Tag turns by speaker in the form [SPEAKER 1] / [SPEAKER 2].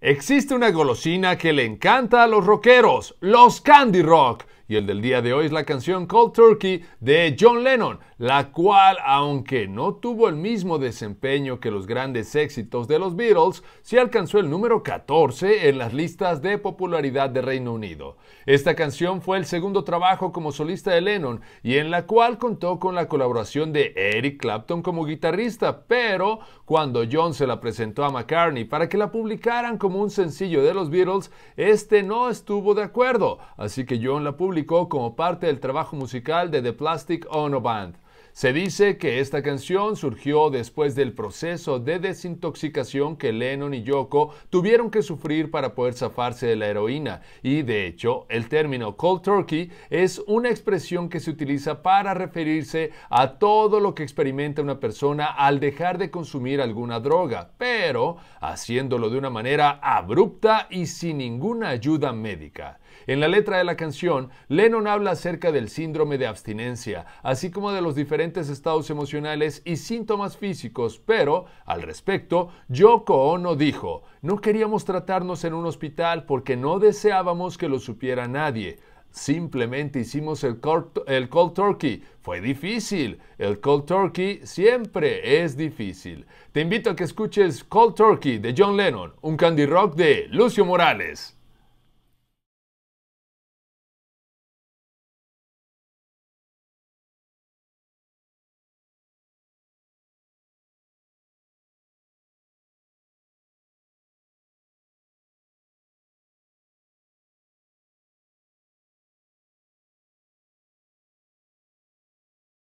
[SPEAKER 1] Existe una golosina que le encanta a los rockeros, los Candy Rock. Y el del día de hoy es la canción Cold Turkey de John Lennon, la cual, aunque no tuvo el mismo desempeño que los grandes éxitos de los Beatles, sí alcanzó el número 14 en las listas de popularidad de Reino Unido. Esta canción fue el segundo trabajo como solista de Lennon y en la cual contó con la colaboración de Eric Clapton como guitarrista, pero cuando John se la presentó a McCartney para que la publicaran como un sencillo de los Beatles, este no estuvo de acuerdo, así que John la publicó como parte del trabajo musical de The Plastic Ono Band. Se dice que esta canción surgió después del proceso de desintoxicación que Lennon y Yoko tuvieron que sufrir para poder zafarse de la heroína y de hecho el término cold turkey es una expresión que se utiliza para referirse a todo lo que experimenta una persona al dejar de consumir alguna droga, pero haciéndolo de una manera abrupta y sin ninguna ayuda médica. En la letra de la canción, Lennon habla acerca del síndrome de abstinencia, así como de los diferentes estados emocionales y síntomas físicos, pero, al respecto, Yoko Ono dijo, no queríamos tratarnos en un hospital porque no deseábamos que lo supiera nadie. Simplemente hicimos el cold, el cold, turkey. Fue difícil. El cold turkey siempre es difícil. Te invito a que escuches Cold Turkey de John Lennon, un candy rock de Lucio Morales.